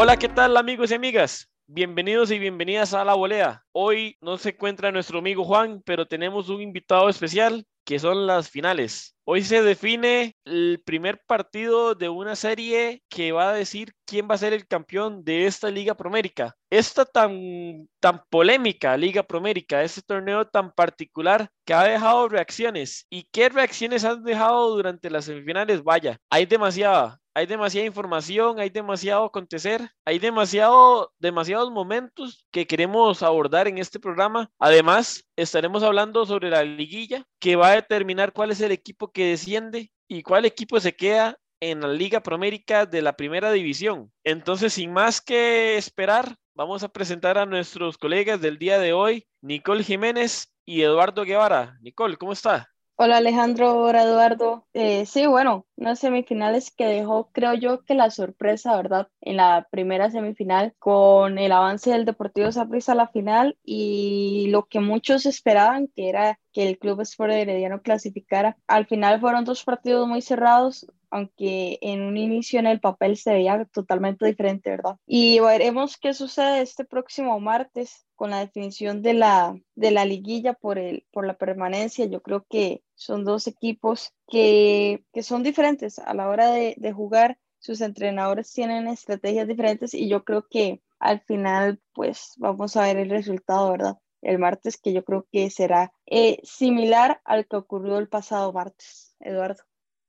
Hola, ¿qué tal amigos y amigas? Bienvenidos y bienvenidas a La Volea. Hoy no se encuentra nuestro amigo Juan, pero tenemos un invitado especial que son las finales. Hoy se define el primer partido de una serie que va a decir quién va a ser el campeón de esta Liga Promérica. Esta tan, tan polémica Liga Promérica, este torneo tan particular que ha dejado reacciones. ¿Y qué reacciones han dejado durante las semifinales? Vaya, hay demasiada hay demasiada información, hay demasiado acontecer, hay demasiado, demasiados momentos que queremos abordar en este programa. Además, estaremos hablando sobre la liguilla que va a determinar cuál es el equipo que desciende y cuál equipo se queda en la Liga Promérica de la Primera División. Entonces, sin más que esperar, vamos a presentar a nuestros colegas del día de hoy, Nicole Jiménez y Eduardo Guevara. Nicole, ¿cómo está? Hola Alejandro, hola Eduardo. Eh, sí, bueno, unas semifinales que dejó, creo yo, que la sorpresa, ¿verdad? En la primera semifinal, con el avance del Deportivo Saprissa a la final y lo que muchos esperaban, que era que el Club Sport Herediano clasificara. Al final fueron dos partidos muy cerrados, aunque en un inicio en el papel se veía totalmente diferente, ¿verdad? Y veremos qué sucede este próximo martes con la definición de la, de la liguilla por, el, por la permanencia. Yo creo que son dos equipos que, que son diferentes a la hora de, de jugar. Sus entrenadores tienen estrategias diferentes y yo creo que al final, pues vamos a ver el resultado, ¿verdad? El martes, que yo creo que será eh, similar al que ocurrió el pasado martes, Eduardo.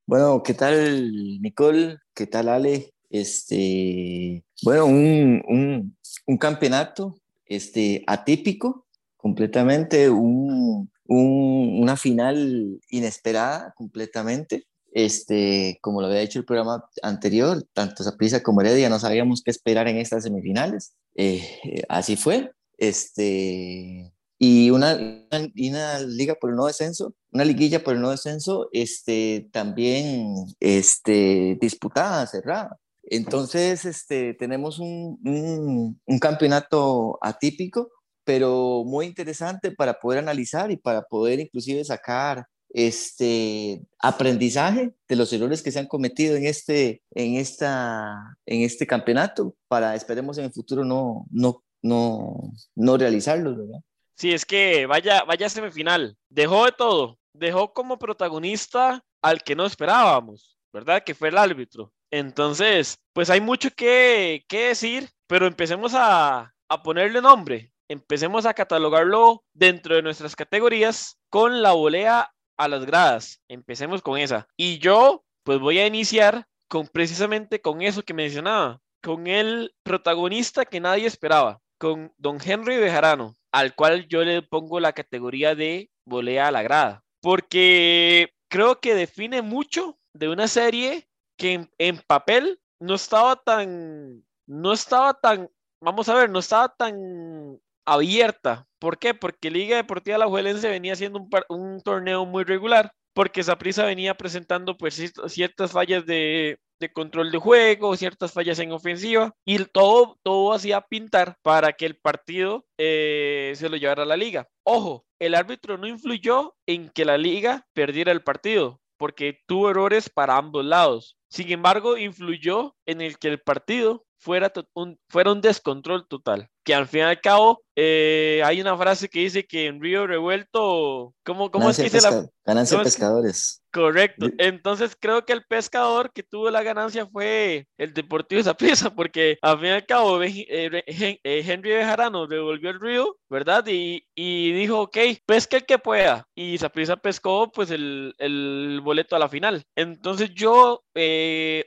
Bueno, ¿qué tal Nicole? ¿Qué tal Ale? Este, bueno, un, un, un campeonato este, atípico, completamente, un, un, una final inesperada, completamente. Este, como lo había dicho el programa anterior, tanto Saprissa como Heredia no sabíamos qué esperar en estas semifinales. Eh, así fue. Este, y una, una, liga por el no descenso, una liguilla por el no descenso, este, también este, disputada, cerrada. Entonces, este, tenemos un, un, un, campeonato atípico, pero muy interesante para poder analizar y para poder inclusive sacar este aprendizaje de los errores que se han cometido en este, en esta, en este campeonato para, esperemos en el futuro, no, no, no, no realizarlos, ¿verdad? Sí, es que vaya, vaya semifinal. Dejó de todo. Dejó como protagonista al que no esperábamos, ¿verdad? Que fue el árbitro. Entonces, pues hay mucho que, que decir, pero empecemos a, a ponerle nombre. Empecemos a catalogarlo dentro de nuestras categorías con la volea a las gradas. Empecemos con esa. Y yo, pues voy a iniciar con precisamente con eso que mencionaba, con el protagonista que nadie esperaba, con don Henry Bejarano al cual yo le pongo la categoría de volea a la grada, porque creo que define mucho de una serie que en, papel no estaba tan, no estaba tan, vamos a ver, no estaba tan abierta. ¿Por qué? Porque Liga Deportiva La Juelense venía haciendo un, torneo muy regular, porque Saprissa venía presentando pues ciertas fallas de, de control de juego, ciertas fallas en ofensiva y todo, todo hacía pintar para que el partido eh, se lo llevara a la liga. Ojo, el árbitro no influyó en que la liga perdiera el partido porque tuvo errores para ambos lados. Sin embargo, influyó en el que el partido fuera un, fuera un descontrol total. Que al fin y al cabo eh, hay una frase que dice que en Río Revuelto, ¿cómo, cómo es que dice la... Ganancia de pescadores. Correcto. Entonces creo que el pescador que tuvo la ganancia fue el Deportivo Zaprisa, porque al fin y al cabo eh, eh, Henry Bejarano devolvió el río, ¿verdad? Y, y dijo, ok, pesca el que pueda. Y Zaprisa pescó pues el, el, boleto a la final. Entonces yo eh,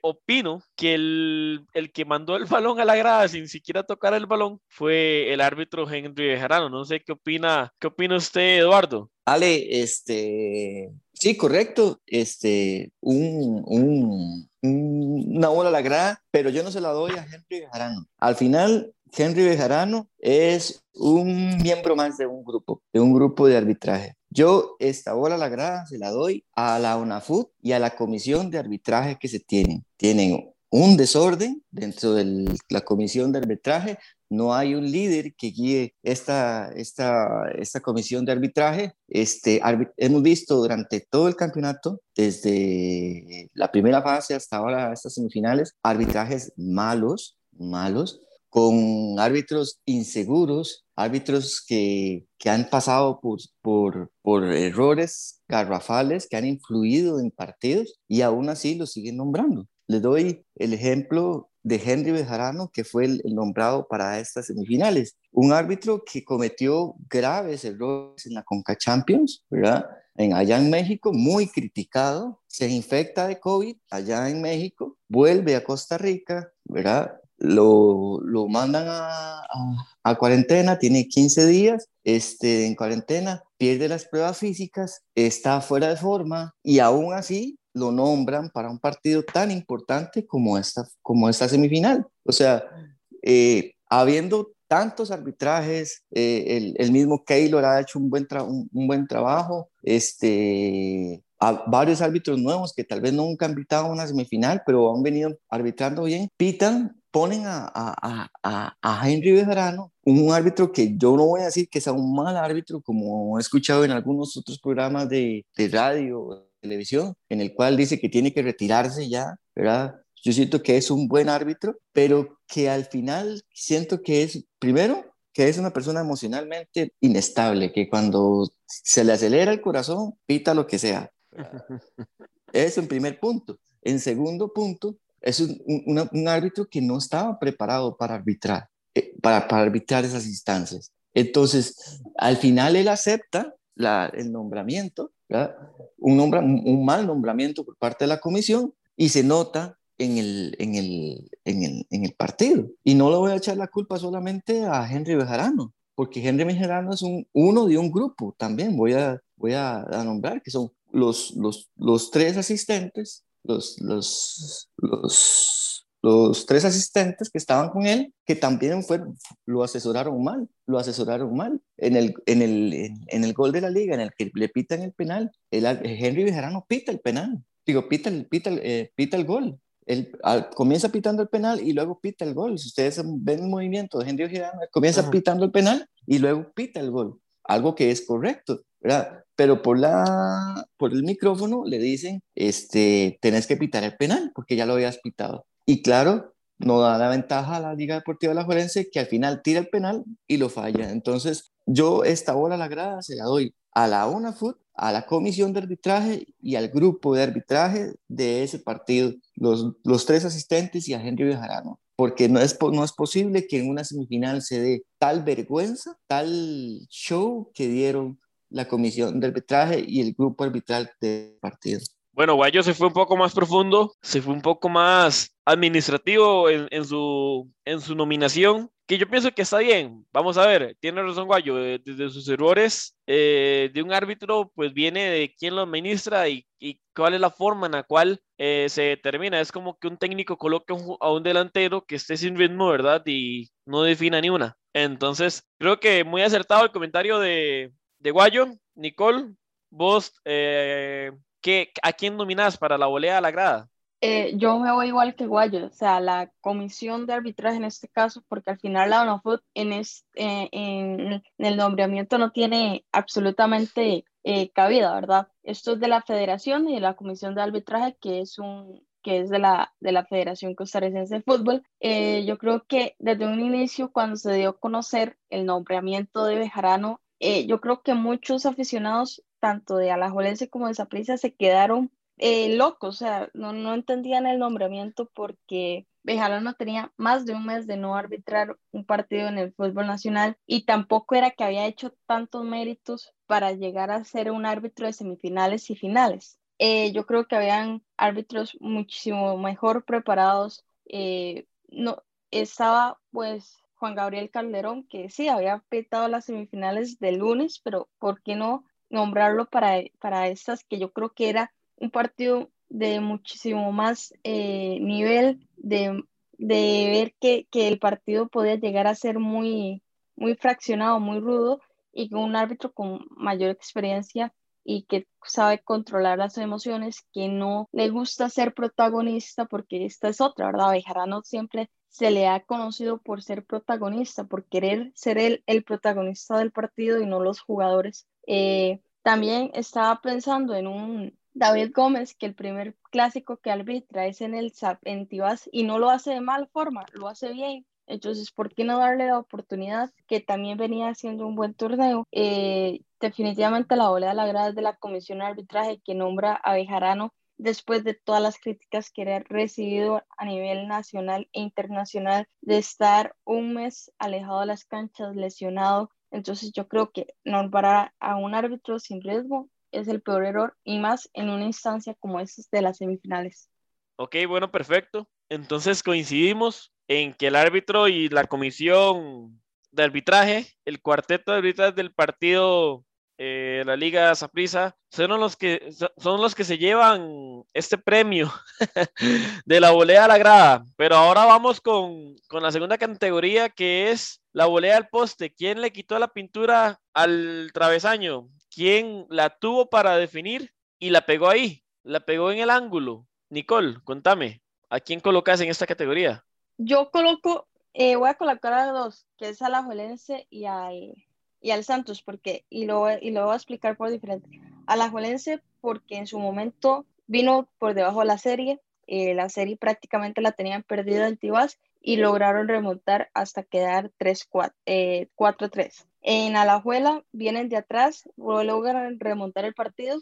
opino que el, el que mandó el balón a la grada sin siquiera tocar el balón fue el árbitro Henry Bejarano. No sé qué opina, qué opina usted, Eduardo. Ale, este, sí, correcto, este, un, un, una bola a la grada, pero yo no se la doy a Henry Bejarano. Al final, Henry Bejarano es un miembro más de un grupo, de un grupo de arbitraje. Yo esta bola la grada se la doy a la UNAFUT y a la comisión de arbitraje que se tienen. Tienen un desorden dentro de la comisión de arbitraje, no hay un líder que guíe esta, esta, esta comisión de arbitraje. Este, hemos visto durante todo el campeonato, desde la primera fase hasta ahora, estas semifinales, arbitrajes malos, malos, con árbitros inseguros, árbitros que, que han pasado por, por, por, errores garrafales que han influido en partidos y aún así los siguen nombrando. Le doy el ejemplo de Henry Bejarano, que fue el, nombrado para estas semifinales. Un árbitro que cometió graves errores en la Conca Champions, ¿verdad? Allá en México, muy criticado, se infecta de COVID allá en México, vuelve a Costa Rica, ¿verdad? Lo, lo mandan a, a, cuarentena, tiene 15 días este, en cuarentena, pierde las pruebas físicas, está fuera de forma y aún así lo nombran para un partido tan importante como esta, como esta semifinal. O sea, eh, habiendo tantos arbitrajes, eh, el, el, mismo Keylor ha hecho un buen, un, buen trabajo, este, a varios árbitros nuevos que tal vez nunca han pitado una semifinal, pero han venido arbitrando bien, pitan, ponen a, a, a, a Henry Bejarano, un árbitro que yo no voy a decir que sea un mal árbitro, como he escuchado en algunos otros programas de, de radio, televisión, en el cual dice que tiene que retirarse ya, ¿verdad? Yo siento que es un buen árbitro, pero que al final siento que es, primero, que es una persona emocionalmente inestable, que cuando se le acelera el corazón, pita lo que sea. Eso en primer punto. En segundo punto, es un, un, árbitro que no estaba preparado para arbitrar, eh, para, para arbitrar esas instancias. Entonces, al final él acepta la, el nombramiento un, un mal nombramiento por parte de la comisión y se nota en el, en el, en el, en el partido. Y no le voy a echar la culpa solamente a Henry Bejarano, porque Henry Bejarano es un, uno de un grupo también, voy a, voy a, nombrar, que son los, los, los tres asistentes, los, los, los los tres asistentes que estaban con él, que también fueron, lo asesoraron mal, lo asesoraron mal. En el, en, el, en, el gol de la liga, en el que le pitan el penal, el, Henry Bejarano pita el penal, digo, pita el, pita el, eh, pita el gol. Él comienza pitando el penal y luego pita el gol. Si ustedes ven el movimiento de Henry Bejarano, comienza pitando el penal y luego pita el gol, algo que es correcto, Pero por, la, por el micrófono le dicen, este, tenés que pitar el penal porque ya lo habías pitado. Y claro, no da la ventaja a la Liga Deportiva La Juelense que al final tira el penal y lo falla. Entonces, yo esta bola a la grada se la doy a la UNAFUT, a la comisión de arbitraje y al grupo de arbitraje de ese partido, los, los tres asistentes y a Henry Bejarano. Porque no es, no es posible que en una semifinal se dé tal vergüenza, tal show que dieron la comisión de arbitraje y el grupo arbitral del partido. Bueno, Guayo se fue un poco más profundo, se fue un poco más administrativo en, su, en su nominación, que yo pienso que está bien. Vamos a ver, tiene razón Guayo, desde sus errores eh, de un árbitro, pues viene de quién lo administra y, cuál es la forma en la cual eh, se determina. Es como que un técnico coloque a un delantero que esté sin ritmo, ¿verdad? Y no defina ni una. Entonces, creo que muy acertado el comentario de, de Guayo. Nicole, vos... Eh, ¿A quién nominás para la volea a la grada? Eh, yo me voy igual que Guayo, o sea, la comisión de arbitraje en este caso, porque al final la ONAFUT en, eh, en, el nombramiento no tiene absolutamente eh, cabida, ¿verdad? Esto es de la federación y de la comisión de arbitraje, que es de la, de la Federación Costarricense de Fútbol. yo creo que desde un inicio, cuando se dio a conocer el nombramiento de Bejarano, yo creo que muchos aficionados tanto de Alajuelense como de Saprissa se quedaron eh, locos, o sea, no, no entendían el nombramiento porque Bejarano tenía más de un mes de no arbitrar un partido en el fútbol nacional y tampoco era que había hecho tantos méritos para llegar a ser un árbitro de semifinales y finales. Eh, yo creo que habían árbitros muchísimo mejor preparados. Eh, no, estaba pues Juan Gabriel Calderón, que sí, había petado las semifinales del lunes, pero ¿por qué no nombrarlo para, para estas que yo creo que era un partido de muchísimo más eh, nivel, de, de ver que, que, el partido podía llegar a ser muy, muy fraccionado, muy rudo, y con un árbitro con mayor experiencia y que sabe controlar las emociones, que no le gusta ser protagonista, porque esta es otra, ¿verdad? Bejarano siempre se le ha conocido por ser protagonista, por querer ser él el protagonista del partido y no los jugadores. Eh, también estaba pensando en un, David Gómez que el primer clásico que arbitra es en el SAP en Tibás y no lo hace de mal forma, lo hace bien. Entonces, ¿por qué no darle la oportunidad que también venía haciendo un buen torneo? Eh, definitivamente la ola de la grada de la comisión de arbitraje que nombra a Bejarano después de todas las críticas que ha recibido a nivel nacional e internacional de estar un mes alejado de las canchas, lesionado. Entonces yo creo que nombrar a un árbitro sin riesgo es el peor error y más en una instancia como esta de las semifinales. Ok, bueno, perfecto. Entonces coincidimos en que el árbitro y la comisión de arbitraje, el cuarteto de arbitraje del partido eh, la Liga Saprissa son los que son los que se llevan este premio de la volea a la grada. Pero ahora vamos con, con, la segunda categoría que es la volea al poste. ¿Quién le quitó la pintura al travesaño? ¿Quién la tuvo para definir y la pegó ahí? La pegó en el ángulo. Nicole, contame, ¿a quién colocas en esta categoría? Yo coloco, eh, voy a colocar a dos, que es a la Juelense y al y al Santos, porque, y lo, y lo voy a explicar por diferente. A la Juelense, porque en su momento vino por debajo de la serie, eh, la serie prácticamente la tenían perdida en Tibás y lograron remontar hasta quedar 4-3. Eh, en Alajuela vienen de atrás, logran remontar el partido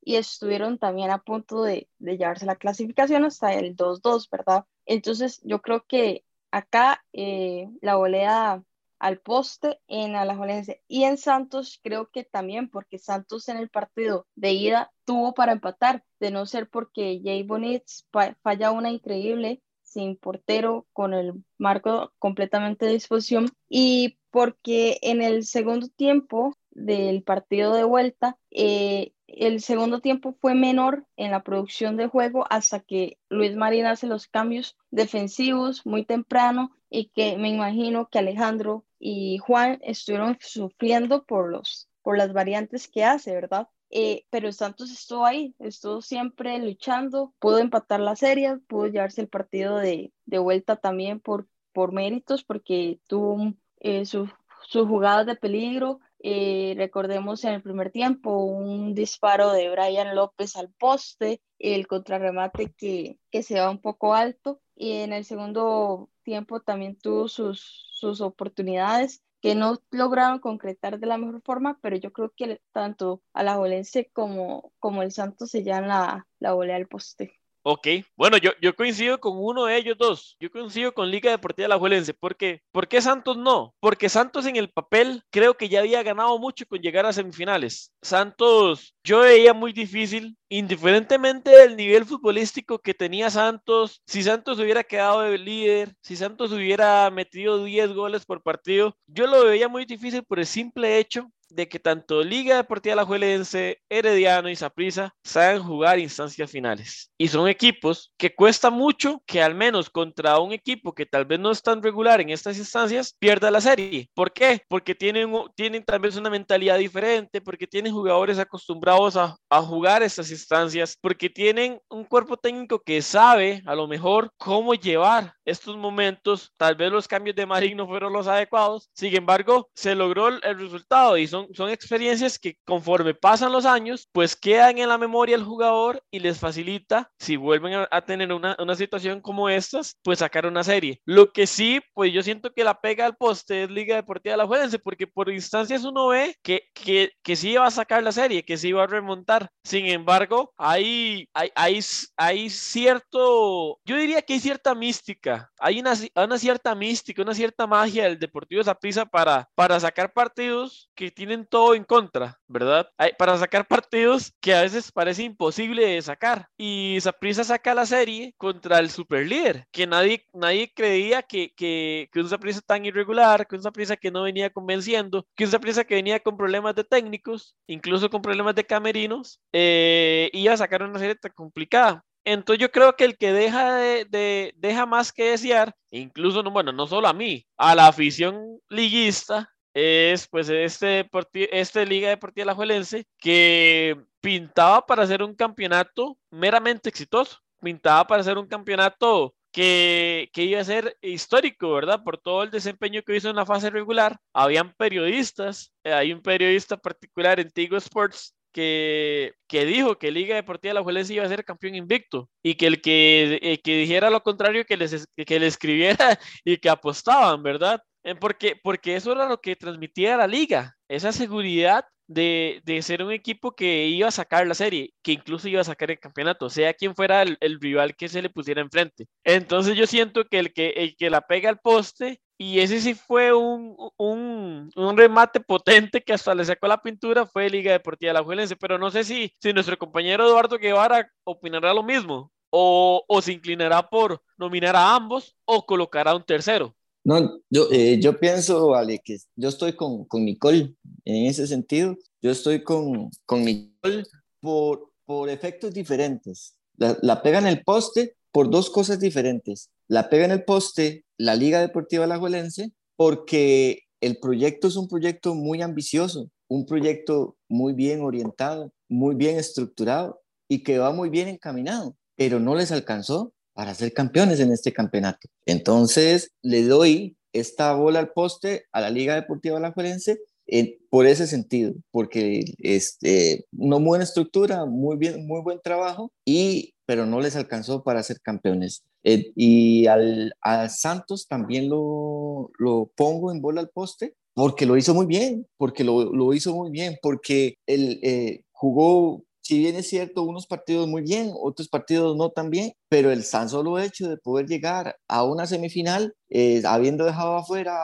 y estuvieron también a punto de, de llevarse la clasificación hasta el 2-2, ¿verdad? Entonces yo creo que acá eh, la volea al poste en Alajuelense y en Santos creo que también porque Santos en el partido de ida tuvo para empatar, de no ser porque Jay Bonitz falla una increíble sin portero con el marco completamente de disposición y porque en el segundo tiempo del partido de vuelta eh, el segundo tiempo fue menor en la producción de juego hasta que Luis Marín hace los cambios defensivos muy temprano y que me imagino que Alejandro y Juan estuvieron sufriendo por, los, por las variantes que hace, ¿verdad? Eh, pero Santos estuvo ahí, estuvo siempre luchando, pudo empatar la serie, pudo llevarse el partido de, de vuelta también por, por méritos, porque tuvo eh, sus jugadas de peligro. Eh, recordemos en el primer tiempo un disparo de Brian López al poste, el contrarremate que, que se va un poco alto y en el segundo tiempo también tuvo sus, sus oportunidades que no lograron concretar de la mejor forma, pero yo creo que tanto a la Jolense como, como el Santos se la, la volea al poste. Ok, bueno, yo, yo coincido con uno de ellos dos. Yo coincido con Liga Deportiva La Juelense. ¿Por qué? ¿Por qué Santos no? Porque Santos en el papel creo que ya había ganado mucho con llegar a semifinales. Santos, yo veía muy difícil, indiferentemente del nivel futbolístico que tenía Santos, si Santos hubiera quedado de líder, si Santos hubiera metido 10 goles por partido, yo lo veía muy difícil por el simple hecho de que tanto Liga Deportiva Alajuelense, Herediano y Saprissa saben jugar instancias finales. Y son equipos que cuesta mucho que al menos contra un equipo que tal vez no es tan regular en estas instancias, pierda la serie. ¿Por qué? Porque tienen, tienen tal vez una mentalidad diferente, porque tienen jugadores acostumbrados a, a jugar estas instancias, porque tienen un cuerpo técnico que sabe a lo mejor cómo llevar estos momentos. Tal vez los cambios de Marín no fueron los adecuados. Sin embargo, se logró el resultado y son son, experiencias que conforme pasan los años, pues quedan en la memoria del jugador y les facilita, si vuelven a, tener una, una, situación como estas, pues sacar una serie. Lo que sí, pues yo siento que la pega al poste es Liga Deportiva de la Juelense, porque por instancias uno ve que, que, que sí va a sacar la serie, que sí va a remontar. Sin embargo, hay, hay, hay, hay cierto, yo diría que hay cierta mística, hay una, una cierta mística, una cierta magia del Deportivo Zaprisa para, para sacar partidos que tienen todo en contra, ¿verdad? para sacar partidos que a veces parece imposible de sacar. Y Saprissa saca la serie contra el superlíder, que nadie, nadie creía que, que, que un Saprissa tan irregular, que un Saprissa que no venía convenciendo, que un Saprissa que venía con problemas de técnicos, incluso con problemas de camerinos, eh, iba a sacar una serie tan complicada. Entonces yo creo que el que deja de, deja más que desear, incluso no, bueno, no solo a mí, a la afición liguista, es pues este, este Liga Deportiva Alajuelense que pintaba para hacer un campeonato meramente exitoso, pintaba para hacer un campeonato que, que, iba a ser histórico, ¿verdad? Por todo el desempeño que hizo en la fase regular. Habían periodistas, eh, hay un periodista particular en Tigo Sports que, que dijo que Liga Deportiva La Juelense iba a ser campeón invicto y que el que, que dijera lo contrario que les que le escribiera y que apostaban, ¿verdad? Porque, porque eso era lo que transmitía la liga, esa seguridad de, de, ser un equipo que iba a sacar la serie, que incluso iba a sacar el campeonato, sea quien fuera el, el rival que se le pusiera enfrente. Entonces yo siento que el que, el que la pega al poste y ese sí fue un, un, un, remate potente que hasta le sacó la pintura, fue Liga Deportiva La Juelense. Pero no sé si, si nuestro compañero Eduardo Guevara opinará lo mismo o, o se inclinará por nominar a ambos o colocará un tercero. No, yo, eh, yo pienso, vale, que yo estoy con, con Nicole en ese sentido. Yo estoy con, con Nicole por, por efectos diferentes. La, la pega en el poste por dos cosas diferentes. La pega en el poste la Liga Deportiva Alajuelense porque el proyecto es un proyecto muy ambicioso, un proyecto muy bien orientado, muy bien estructurado y que va muy bien encaminado, pero no les alcanzó para ser campeones en este campeonato. Entonces, le doy esta bola al poste a la Liga Deportiva Alajuelense eh, por ese sentido, porque este, una buena estructura, muy bien, muy buen trabajo y pero no les alcanzó para ser campeones. Eh, y al, a Santos también lo, lo, pongo en bola al poste porque lo hizo muy bien, porque lo, lo hizo muy bien, porque él eh, jugó si bien es cierto, unos partidos muy bien, otros partidos no tan bien, pero el tan solo hecho de poder llegar a una semifinal, eh, habiendo dejado afuera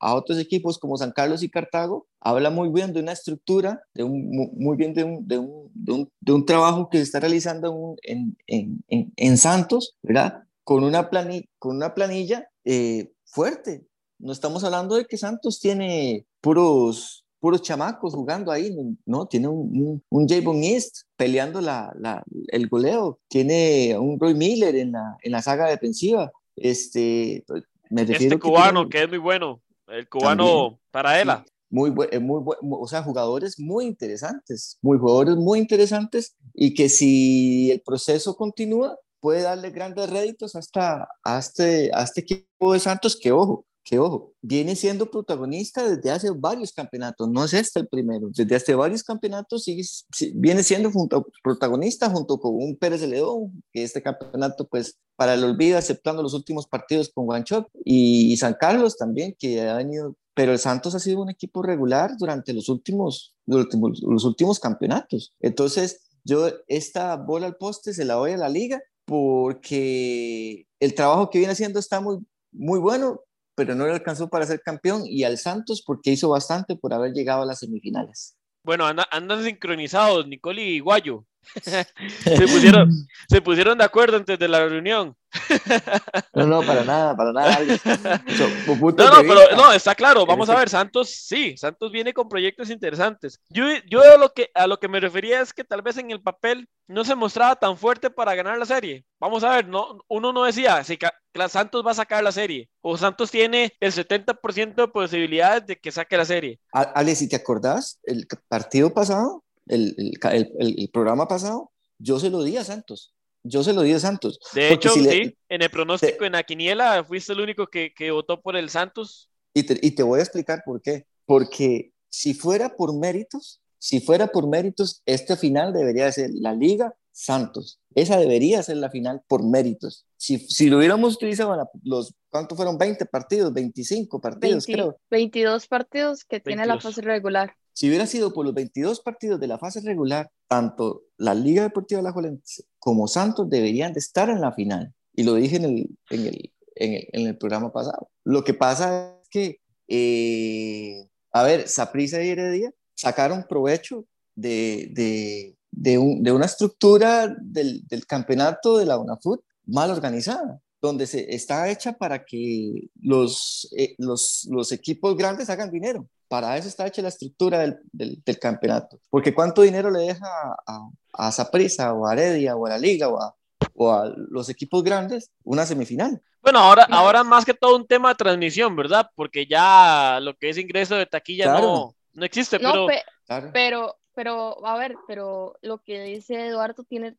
a, otros equipos como San Carlos y Cartago, habla muy bien de una estructura, de un, muy bien de un, de un, de de un trabajo que se está realizando en, en, en, en Santos, ¿verdad? Con una, plani, con una planilla eh, fuerte. No estamos hablando de que Santos tiene puros puros chamacos jugando ahí, ¿no? Tiene un, un, Javon East peleando la, la, el goleo, tiene un Roy Miller en la, en la saga defensiva. Este, me este cubano que, es muy bueno, el cubano para él. muy, eh, muy, muy, o sea, jugadores muy interesantes, muy jugadores muy interesantes y que si el proceso continúa, puede darle grandes réditos hasta, a, este, a este equipo de Santos, que ojo, que ojo, viene siendo protagonista desde hace varios campeonatos, no es este el primero, desde hace varios campeonatos sigue, viene siendo junto, protagonista junto con un Pérez de León, que este campeonato pues para el olvido, aceptando los últimos partidos con Guanchoc y, y San Carlos también, que ha venido, pero el Santos ha sido un equipo regular durante los últimos, los últimos, los últimos campeonatos. Entonces, yo esta bola al poste se la doy a la liga porque el trabajo que viene haciendo está muy, muy bueno, pero no le alcanzó para ser campeón, y al Santos porque hizo bastante por haber llegado a las semifinales. Bueno, andan, sincronizados, Nicole y Guayo. Se, pusieron, se pusieron de acuerdo antes de la reunión. No, no, para nada, para nada. no, no, pero no, está claro. Vamos a ver, Santos, sí, Santos viene con proyectos interesantes. Yo, yo a, lo que, a lo que me refería es que tal vez en el papel no se mostraba tan fuerte para ganar la serie. Vamos a ver, no, uno no decía si Santos va a sacar la serie o Santos tiene el 70% de posibilidades de que saque la serie. Ale, si te acordás, el partido pasado, el, el, el programa pasado, yo se lo di a Santos yo se lo di a Santos. De hecho, sí, en el pronóstico, en la quiniela, fuiste el único que, que votó por el Santos. Y te, y te, voy a explicar por qué. Porque si fuera por méritos, si fuera por méritos, este final debería ser la Liga Santos. Esa debería ser la final por méritos. Si, si lo hubiéramos utilizado los, ¿cuántos fueron? 20 partidos, 25 partidos, creo. 22 partidos que tiene la fase regular. Si hubiera sido por los 22 partidos de la fase regular, tanto la Liga Deportiva La Juelense como Santos deberían de estar en la final. Y lo dije en el, en el, en el, en el programa pasado. Lo que pasa es que, eh, a ver, Saprissa y Heredia sacaron provecho de, de, de, un, de una estructura del, del, campeonato de la UNAFUT mal organizada donde se está hecha para que los, eh, los, los, equipos grandes hagan dinero. Para eso está hecha la estructura del, del, campeonato. Porque ¿cuánto dinero le deja a, a Zaprisa o a Heredia o a la Liga o a, o a los equipos grandes una semifinal? Bueno, ahora, ahora más que todo un tema de transmisión, ¿verdad? Porque ya lo que es ingreso de taquilla no, no existe. pero... pero, pero, a ver, pero lo que dice Eduardo tiene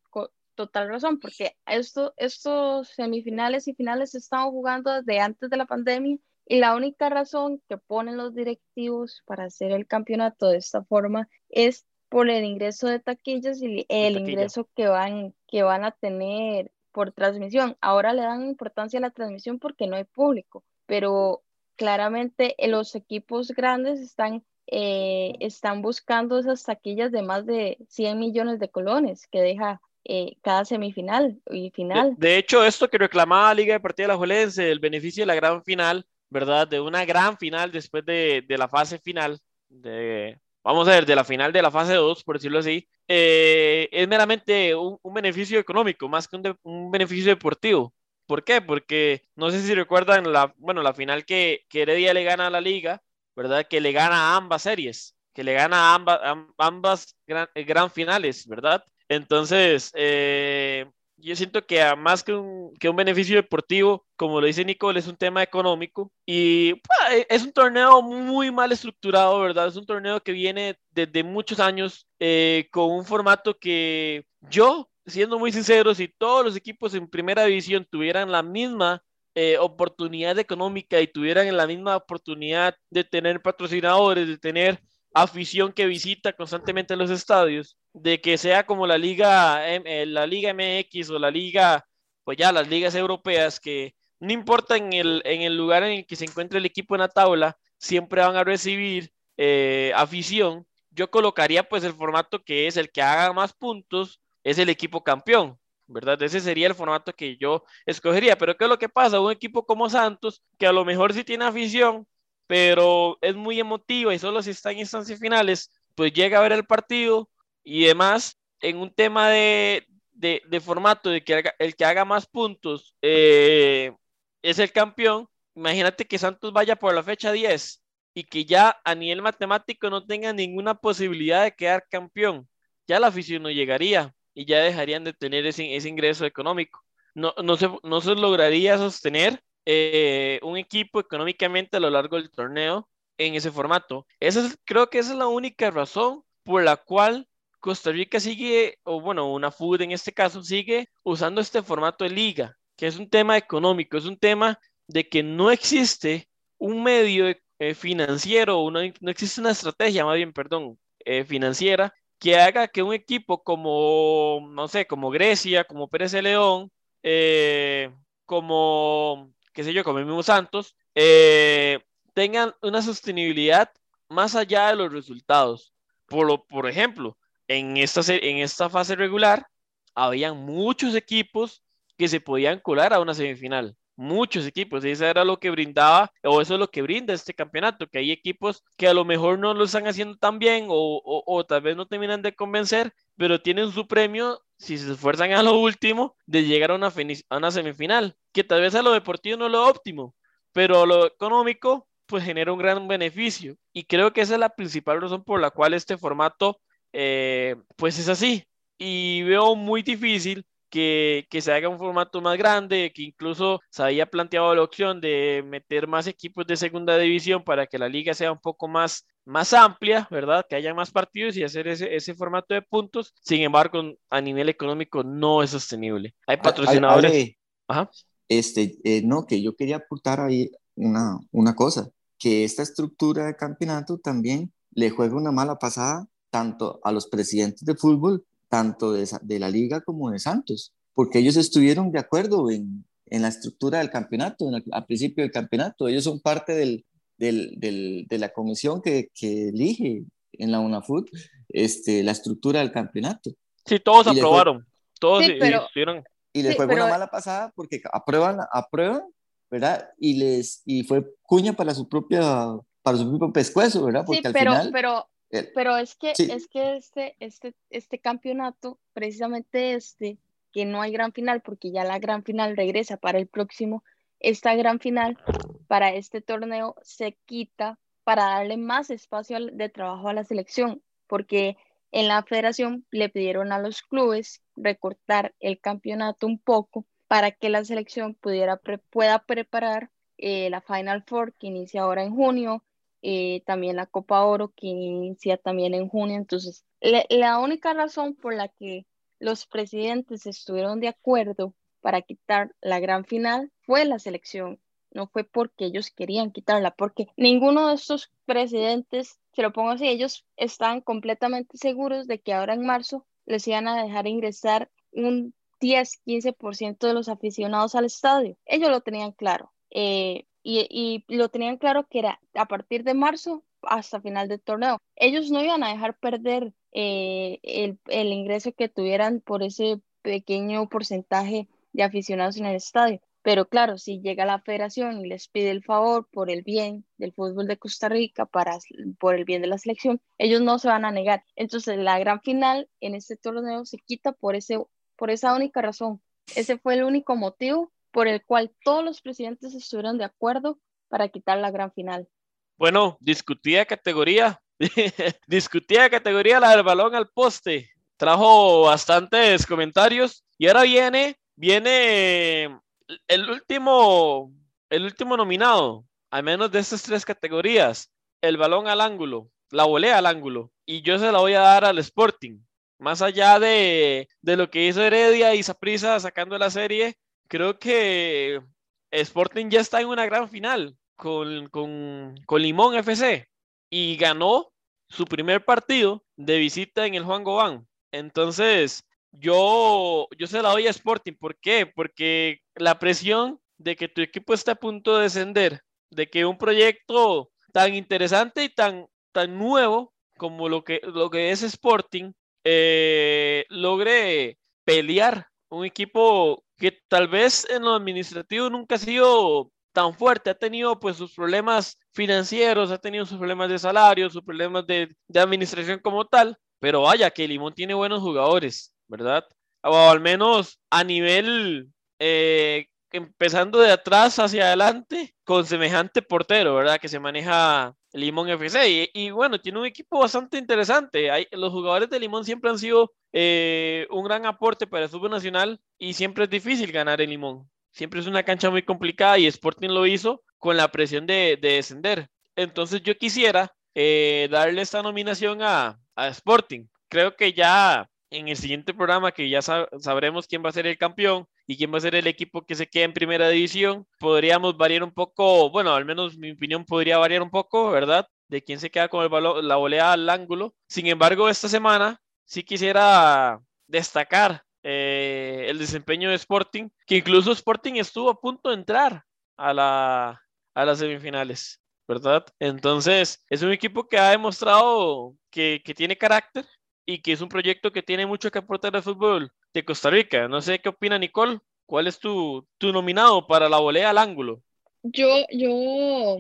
total razón, porque esto, estos semifinales y finales se estaban jugando desde antes de la pandemia y la única razón que ponen los directivos para hacer el campeonato de esta forma es por el ingreso de taquillas y el ingreso que van, que van a tener por transmisión. Ahora le dan importancia a la transmisión porque no hay público, pero claramente eh, los equipos grandes están, eh, están buscando esas taquillas de más de 100 millones de colones que deja eh, cada semifinal y final. De, hecho, esto que reclamaba Liga Deportiva La Juelense, el beneficio de la gran final, ¿verdad? De una gran final después de, de la fase final, de, vamos a ver, de la final de la fase 2, por decirlo así, es meramente un, un, beneficio económico, más que un, un beneficio deportivo. ¿Por qué? Porque no sé si recuerdan la, bueno, la final que, que Heredia le gana a la liga, ¿verdad? Que le gana a ambas series, que le gana a ambas, ambas gran, eh, gran, finales, ¿verdad? Entonces, eh, yo siento que más que un, que un beneficio deportivo, como lo dice Nicole, es un tema económico y pues, es un torneo muy mal estructurado, ¿verdad? Es un torneo que viene desde muchos años eh, con un formato que yo siendo muy sincero, si todos los equipos en primera división tuvieran la misma eh, oportunidad económica y tuvieran la misma oportunidad de tener patrocinadores, de tener afición que visita constantemente los estadios, de que sea como la liga, eh, la liga MX o la liga, pues ya las ligas europeas, que no importa en el, en el lugar en el que se encuentre el equipo en la tabla, siempre van a recibir eh, afición. Yo colocaría pues el formato que es el que haga más puntos, es el equipo campeón, ¿verdad? Ese sería el formato que yo escogería. Pero ¿qué es lo que pasa? Un equipo como Santos, que a lo mejor sí tiene afición, pero es muy emotiva y solo si está en instancias finales, pues llega a ver el partido y demás, en un tema de, de, formato, de que el que haga más puntos eh, es el campeón, imagínate que Santos vaya por la fecha 10 y que ya a nivel matemático no tenga ninguna posibilidad de quedar campeón. Ya la afición no llegaría y ya dejarían de tener ese, ese ingreso económico. No, no, se, no se lograría sostener eh, un equipo económicamente a lo largo del torneo en ese formato. Esa es, creo que esa es la única razón por la cual Costa Rica sigue, o bueno, una FUD en este caso, sigue usando este formato de liga, que es un tema económico, es un tema de que no existe un medio eh, financiero, no, no, existe una estrategia, más bien, perdón, eh, financiera que haga que un equipo como, no sé, como Grecia, como Pérez de León, como, qué sé yo, como el mismo Santos, eh, tengan una sostenibilidad más allá de los resultados. Por, lo, por ejemplo, en esta, en esta fase regular, habían muchos equipos que se podían colar a una semifinal muchos equipos. Y eso era lo que brindaba, o eso es lo que brinda este campeonato, que hay equipos que a lo mejor no lo están haciendo tan bien o, o, tal vez no terminan de convencer, pero tienen su premio, si se esfuerzan a lo último, de llegar a una, a una semifinal, que tal vez a lo deportivo no es lo óptimo, pero a lo económico pues genera un gran beneficio. Y creo que esa es la principal razón por la cual este formato eh, pues es así. Y veo muy difícil que, que, se haga un formato más grande, que incluso se había planteado la opción de meter más equipos de segunda división para que la liga sea un poco más, más amplia, ¿verdad? Que haya más partidos y hacer ese, ese formato de puntos. Sin embargo, a nivel económico no es sostenible. Hay patrocinadores. Ajá. Este, eh, no, que yo quería aportar ahí una, una cosa, que esta estructura de campeonato también le juega una mala pasada tanto a los presidentes de fútbol tanto de, de, la liga como de Santos, porque ellos estuvieron de acuerdo en, en la estructura del campeonato, en al principio del campeonato. Ellos son parte del, del, del, de la comisión que, que, elige en la UNAFUT este, la estructura del campeonato. Sí, todos y aprobaron. todos sí, pero, y, les fue una mala pasada porque aprueban, aprueban, ¿verdad? Y les y fue cuña para su propia para su propio pescuezo, ¿verdad? Porque sí, al pero, final pero pero es que, es que este, este, este campeonato, precisamente este, que no hay gran final, porque ya la gran final regresa para el próximo, esta gran final para este torneo se quita para darle más espacio de trabajo a la selección, porque en la federación le pidieron a los clubes recortar el campeonato un poco para que la selección pudiera pueda preparar eh, la Final Four que inicia ahora en junio, eh, también la Copa Oro que inicia también en junio. Entonces, la única razón por la que los presidentes estuvieron de acuerdo para quitar la gran final fue la selección, no fue porque ellos querían quitarla, porque ninguno de estos presidentes, se lo pongo así, ellos estaban completamente seguros de que ahora en marzo les iban a dejar ingresar un 10, 15% de los aficionados al estadio. Ellos lo tenían claro. Eh, y, lo tenían claro que era a partir de marzo hasta final del torneo. Ellos no iban a dejar perder eh, el, el ingreso que tuvieran por ese pequeño porcentaje de aficionados en el estadio. Pero claro, si llega la federación y les pide el favor por el bien del fútbol de Costa Rica, para, por el bien de la selección, ellos no se van a negar. Entonces, la gran final en este torneo se quita por, ese, por esa única razón. Ese fue el único motivo por el cual todos los presidentes estuvieron de acuerdo para quitar la gran final. Bueno, discutía categoría, discutía categoría la del balón al poste. Trajo bastantes comentarios y ahora viene, viene el último, el último nominado, al menos de estas tres categorías, el balón al ángulo, la volea al ángulo, y yo se la voy a dar al Sporting. Más allá de, de lo que hizo Heredia y Saprisa sacando la serie, creo que Sporting ya está en una gran final con, con, con Limón FC y ganó su primer partido de visita en el Juan Gobán. Entonces, yo, yo se la doy a Sporting. ¿Por qué? Porque la presión de que tu equipo está a punto de descender, de que un proyecto tan interesante y tan, tan nuevo como lo que, lo que es Sporting, eh, logre pelear un equipo que tal vez en lo administrativo nunca ha sido tan fuerte, ha tenido pues sus problemas financieros, ha tenido sus problemas de salario, sus problemas de, administración como tal, pero vaya que Limón tiene buenos jugadores, ¿verdad? O al menos a nivel, eh, empezando de atrás hacia adelante, con semejante portero, ¿verdad? Que se maneja Limón FC. Y, bueno, tiene un equipo bastante interesante. Hay, los jugadores de Limón siempre han sido eh, un gran aporte para el fútbol nacional y siempre es difícil ganar en Limón. Siempre es una cancha muy complicada y Sporting lo hizo con la presión de, descender. Entonces yo quisiera eh, darle esta nominación a, a Sporting. Creo que ya en el siguiente programa, que ya sabremos quién va a ser el campeón y quién va a ser el equipo que se quede en primera división, podríamos variar un poco, bueno, al menos mi opinión podría variar un poco, ¿verdad? De quién se queda con el balón, la volea al ángulo. Sin embargo, esta semana sí quisiera destacar eh, el desempeño de Sporting, que incluso Sporting estuvo a punto de entrar a, la, a las semifinales. ¿verdad? Entonces, es un equipo que ha demostrado que, que, tiene carácter, y que es un proyecto que tiene mucho que aportar al fútbol Costa Rica. No sé qué opina Nicole. ¿Cuál es tu, tu nominado para la volea al ángulo? Yo, yo,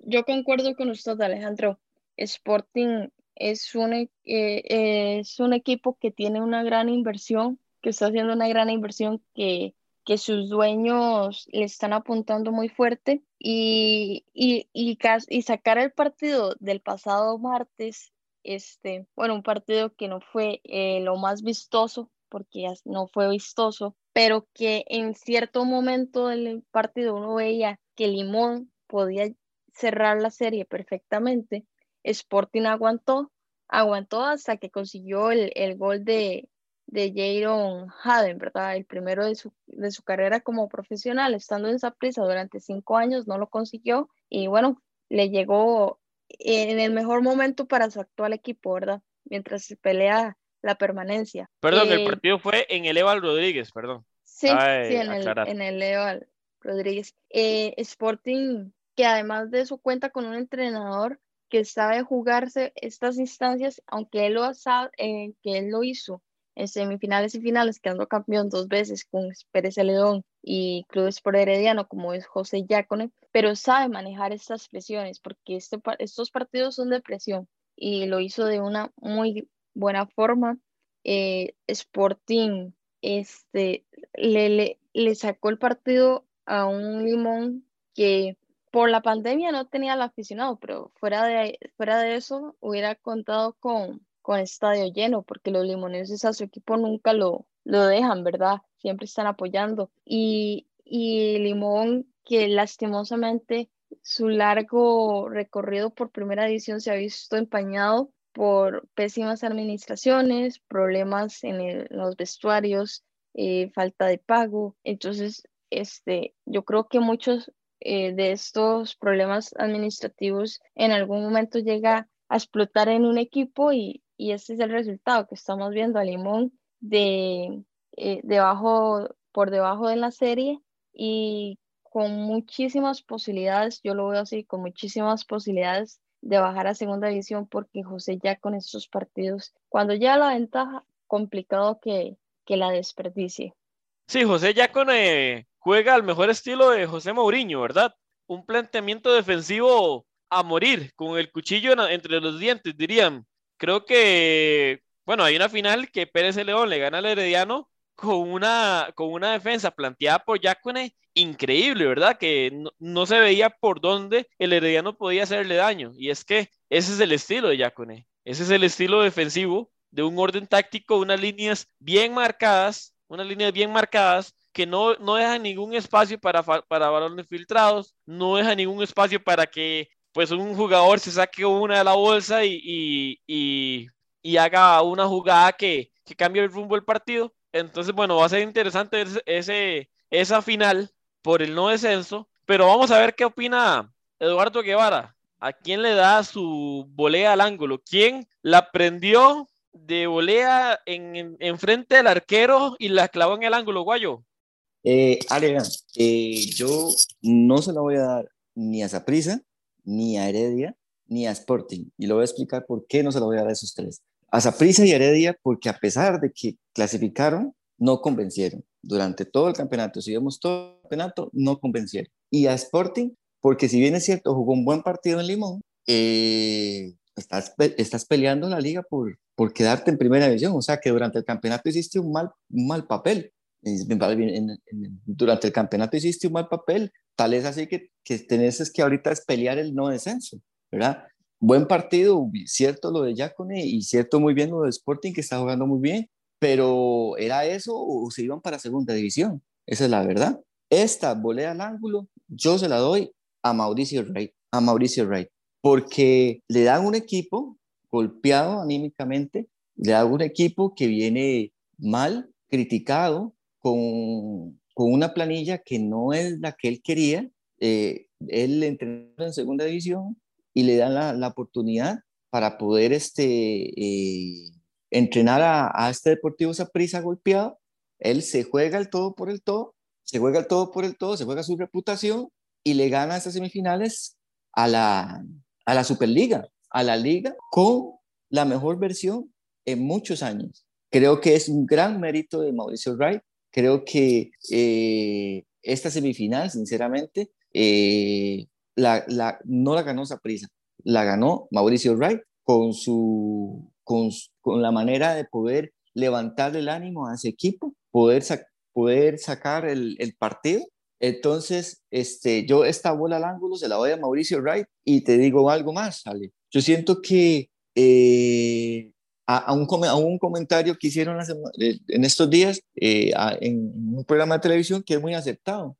yo concuerdo con usted, Alejandro. Sporting es un, eh, es un equipo que tiene una gran inversión, que está haciendo una gran inversión que, que sus dueños le están apuntando muy fuerte y, y, y, y sacar el partido del pasado martes este, bueno, un partido que no fue eh, lo más vistoso, porque no fue vistoso, pero que en cierto momento del partido uno veía que Limón podía cerrar la serie perfectamente. Sporting aguantó, aguantó hasta que consiguió el, el gol de, de Jaron Haden, ¿verdad? El primero de su, de su carrera como profesional, estando en esa prisa durante cinco años, no lo consiguió y bueno, le llegó en el mejor momento para su actual equipo, ¿verdad? Mientras se pelea la permanencia. Perdón, el eh, partido fue en el Eval Rodríguez, perdón. Sí, sí en, el, en el Eval Rodríguez. Eh, Sporting, que además de eso cuenta con un entrenador que sabe jugarse estas instancias, aunque él lo, sabe, eh, que él lo hizo en semifinales y finales, quedando campeón dos veces con Pérez Celedón y Clubes por Herediano, como es José Yacone, pero sabe manejar estas presiones, porque este, estos partidos son de presión y lo hizo de una muy buena forma. Eh, Sporting este, le, le, le sacó el partido a un Limón que por la pandemia no tenía el aficionado, pero fuera de, fuera de eso hubiera contado con, con estadio lleno, porque los limoneses a su equipo nunca lo, lo dejan, ¿verdad? Siempre están apoyando. Y, y Limón, que lastimosamente su largo recorrido por primera división se ha visto empañado por pésimas administraciones, problemas en los vestuarios, eh, falta de pago. Entonces, este, yo creo que muchos eh, de estos problemas administrativos en algún momento llega a explotar en un equipo y, y ese es el resultado que estamos viendo a Limón de, eh, debajo, por debajo de la serie y con muchísimas posibilidades, yo lo veo así, con muchísimas posibilidades de bajar a segunda división porque José ya con estos partidos, cuando ya la ventaja, complicado que, que la desperdicie. Sí, José ya con eh, juega al mejor estilo de José Mourinho, ¿verdad? Un planteamiento defensivo a morir, con el cuchillo entre los dientes, dirían. Creo que, bueno, hay una final que Pérez León le gana al Herediano con una, con una defensa planteada por Yacone increíble, ¿verdad? Que no, se veía por dónde el Herediano podía hacerle daño. Y es que ese es el estilo de Yacone. Ese es el estilo defensivo de un orden táctico, unas líneas bien marcadas, unas líneas bien marcadas que no, no dejan ningún espacio para, para balones filtrados, no deja ningún espacio para que pues un jugador se saque una de la bolsa y, y, haga una jugada que, que cambie el rumbo del partido. Entonces, bueno, va a ser interesante ese, esa final por el no descenso, pero vamos a ver qué opina Eduardo Guevara. ¿A quién le da su volea al ángulo? ¿Quién la prendió de volea en, en, frente del arquero y la clavó en el ángulo, Guayo? Eh, eh, yo no se la voy a dar ni a Zaprisa, ni a Heredia, ni a Sporting. Y lo voy a explicar por qué no se la voy a dar a esos tres. A Zaprisa y Heredia, porque a pesar de que clasificaron, no convencieron. Durante todo el campeonato, si vemos todo el campeonato, no convencieron. Y a Sporting, porque si bien es cierto, jugó un buen partido en Limón, eh, estás, estás peleando la liga por, por quedarte en primera división. O sea que durante el campeonato hiciste un mal, un mal papel. durante el campeonato hiciste un mal papel. Tal es así que, que tenés que ahorita es pelear el no descenso, ¿verdad? Buen partido, cierto lo de Jacone y cierto muy bien lo de Sporting que está jugando muy bien, pero ¿era eso o se iban para segunda división? Esa es la verdad. Esta volea al ángulo, yo se la doy a Mauricio Wright, a Mauricio Wright, porque le dan un equipo golpeado anímicamente, le dan un equipo que viene mal, criticado, con, con una planilla que no es la que él quería. Eh, él entrenó en segunda división y le dan la, la oportunidad para poder este, eh, entrenar a, este Deportivo prisa golpeado, él se juega el todo por el todo, se juega el todo por el todo, se juega su reputación y le gana estas semifinales a la, a la Superliga, a la liga con la mejor versión en muchos años. Creo que es un gran mérito de Mauricio Wright. Creo que eh, esta semifinal, sinceramente, eh, la, la, no la ganó Saprissa, la ganó Mauricio Wright con su, con, la manera de poder levantar el ánimo a ese equipo, poder, poder sacar el, partido. Entonces, este, yo esta bola al ángulo se la doy a Mauricio Wright y te digo algo más, Ale. Yo siento que eh, a, un, a, un, comentario que hicieron eh, en estos días eh, en, un programa de televisión que es muy aceptado.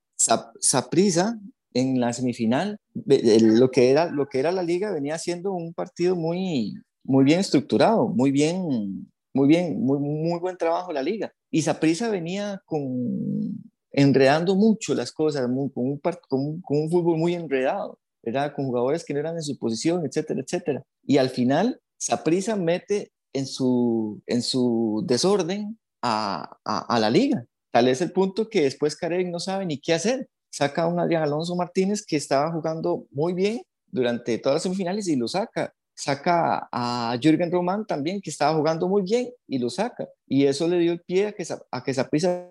Saprisa en la semifinal, lo que, era, lo que era la liga venía siendo un partido muy, muy bien estructurado, muy bien, muy bien, muy, muy buen trabajo la liga. Y Saprisa venía con, enredando mucho las cosas, con, un, con, con, un, fútbol muy enredado, ¿verdad? con jugadores que no eran en su posición, etcétera, etcétera. Y al final, Saprisa mete en su, en su desorden a, a, la liga. Tal es el punto que después Karen no sabe ni qué hacer. Saca a un Adrián Alonso Martínez que estaba jugando muy bien durante todas las semifinales y lo saca saca a Jürgen Román también, que estaba jugando muy bien, y lo saca. Y eso le dio el pie a que, a que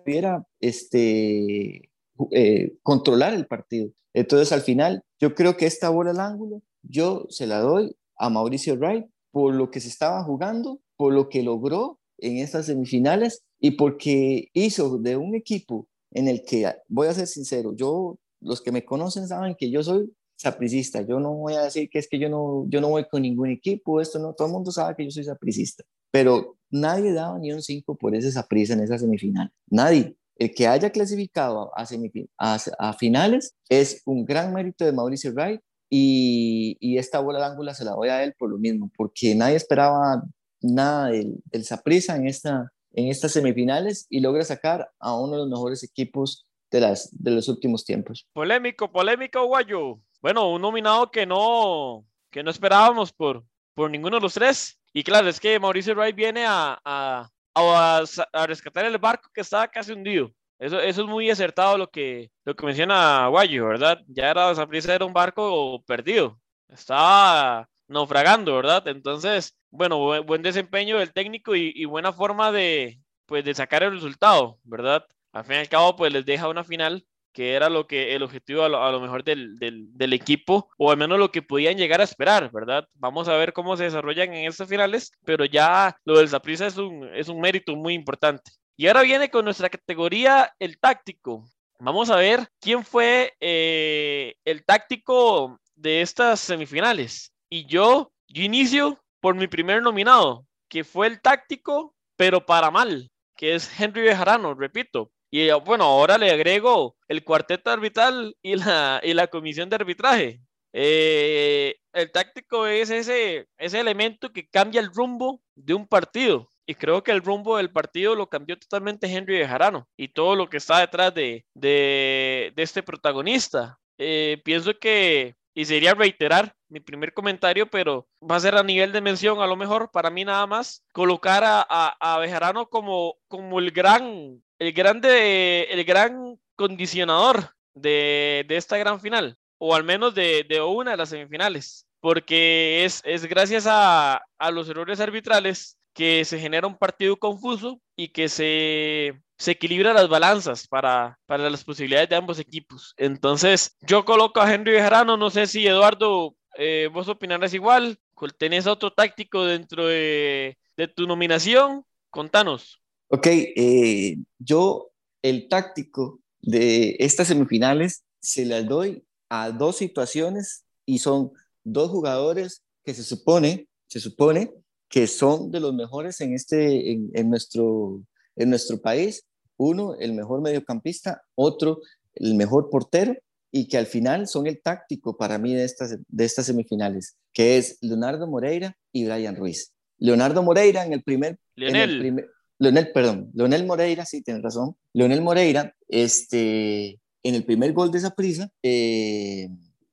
pudiera este, eh, controlar el partido. Entonces, al final, yo creo que esta bola al ángulo, yo se la doy a Mauricio Wright por lo que se estaba jugando, por lo que logró en estas semifinales y porque hizo de un equipo en el que, voy a ser sincero, yo, los que me conocen saben que yo soy sapricista. Yo no voy a decir que es que yo no, yo no voy con ningún equipo, esto no, todo el mundo sabe que yo soy sapricista, pero nadie daba ni un 5 por ese saprisa en esa semifinal. Nadie. El que haya clasificado a, a, finales es un gran mérito de Mauricio Wright y, y esta bola de ángulo se la doy a él por lo mismo, porque nadie esperaba nada del, del en, esta, en estas semifinales y logra sacar a uno de los mejores equipos de, las, de los últimos tiempos. Polémico, polémico, Guayo. Bueno, un nominado que no, que no esperábamos por, por ninguno de los tres. Y claro, es que Mauricio Wright viene a, a, a, rescatar el barco que estaba casi hundido. Eso, eso es muy acertado lo que, lo que menciona Guayo, ¿verdad? Ya era, era un barco perdido. Estaba naufragando, ¿verdad? Entonces, bueno, buen, desempeño del técnico y, buena forma de, pues, de sacar el resultado, ¿verdad? Al fin y al cabo, pues les deja una final que era lo que el objetivo a lo, mejor del, del, equipo, o al menos lo que podían llegar a esperar, ¿verdad? Vamos a ver cómo se desarrollan en estas finales, pero ya lo del Zaprisa es un, es un mérito muy importante. Y ahora viene con nuestra categoría el táctico. Vamos a ver quién fue eh, el táctico de estas semifinales. Y yo, yo inicio por mi primer nominado, que fue el táctico, pero para mal, que es Henry Bejarano, repito. Y bueno, ahora le agrego el cuarteto arbitral y la, y la comisión de arbitraje. Eh, el táctico es ese, ese elemento que cambia el rumbo de un partido. Y creo que el rumbo del partido lo cambió totalmente Henry Bejarano y todo lo que está detrás de, de, de este protagonista. Eh, pienso que y sería reiterar mi primer comentario, pero va a ser a nivel de mención, a lo mejor para mí nada más, colocar a, a, Bejarano como, como el gran, el grande, el gran condicionador de, de esta gran final, o al menos de, de una de las semifinales, porque es, es gracias a, a los errores arbitrales que se genera un partido confuso y que se se equilibran las balanzas para, para las posibilidades de ambos equipos. Entonces, yo coloco a Henry Bejarano, no sé si Eduardo, eh, vos opinarás igual, tenés otro táctico dentro de, de tu nominación, contanos. Ok, eh, yo el táctico de estas semifinales se las doy a dos situaciones y son dos jugadores que se supone, se supone que son de los mejores en, este, en, en nuestro, en nuestro país uno, el mejor mediocampista, otro, el mejor portero, y que al final son el táctico para mí de estas, de estas semifinales, que es Leonardo Moreira y Brian Ruiz. Leonardo Moreira en el primer... Leonel. Leonel, perdón, Leonel Moreira, sí, tienes razón. Leonel Moreira, este, en el primer gol de esa prisa, eh,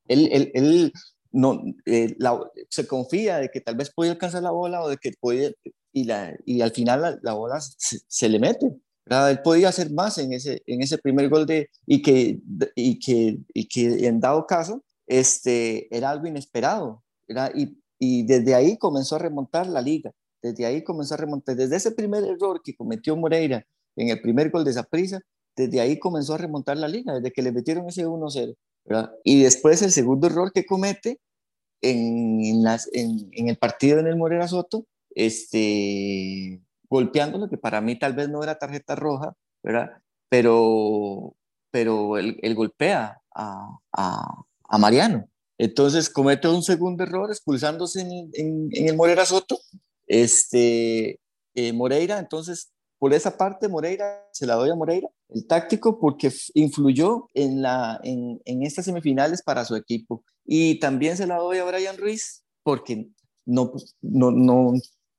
él, él, no, eh, se confía de que tal vez puede alcanzar la bola o de que puede, y, la, y al final la, bola se, le mete. Él podía hacer más en ese, en ese primer gol de, y, que, y, que, y que en dado caso este, era algo inesperado. Era, y, y desde ahí comenzó a remontar la liga. Desde ahí comenzó a remontar. Desde ese primer error que cometió Moreira en el primer gol de Zaprisa, desde ahí comenzó a remontar la liga, desde que le metieron ese 1-0. Y después el segundo error que comete en, las, en, el partido en el Morera Soto, este, golpeándolo, que para mí tal vez no era tarjeta roja, ¿verdad? Pero, pero él, golpea a, a, Mariano. Entonces comete un segundo error expulsándose en, el Moreira Soto. Este, eh, Moreira, entonces, por esa parte, Moreira, se la doy a Moreira, el táctico, porque influyó en, estas semifinales para su equipo. Y también se la doy a Brian Ruiz, porque no, no, no,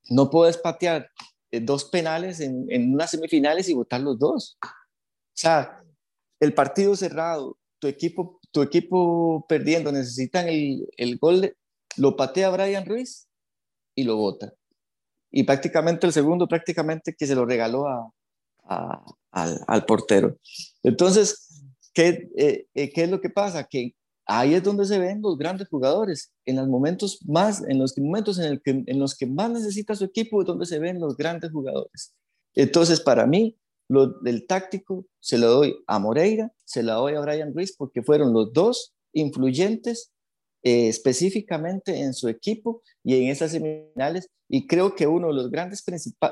no puedes patear eh, dos penales en, en unas semifinales y votar los dos. O sea, el partido cerrado, tu equipo, tu equipo perdiendo, necesitan el, el gol, lo patea Brian Ruiz y lo vota. Y prácticamente el segundo, prácticamente que se lo regaló a, al, portero. Entonces, ¿qué, eh, eh, ¿qué es lo que pasa? Que ahí es donde se ven los grandes jugadores, en los momentos más, en los momentos en, el que, en los que más necesita su equipo es donde se ven los grandes jugadores. Entonces, para mí, lo del táctico se lo doy a Moreira, se lo doy a Brian Ruiz, porque fueron los dos influyentes eh, específicamente en su equipo y en esas semifinales, y creo que uno de los grandes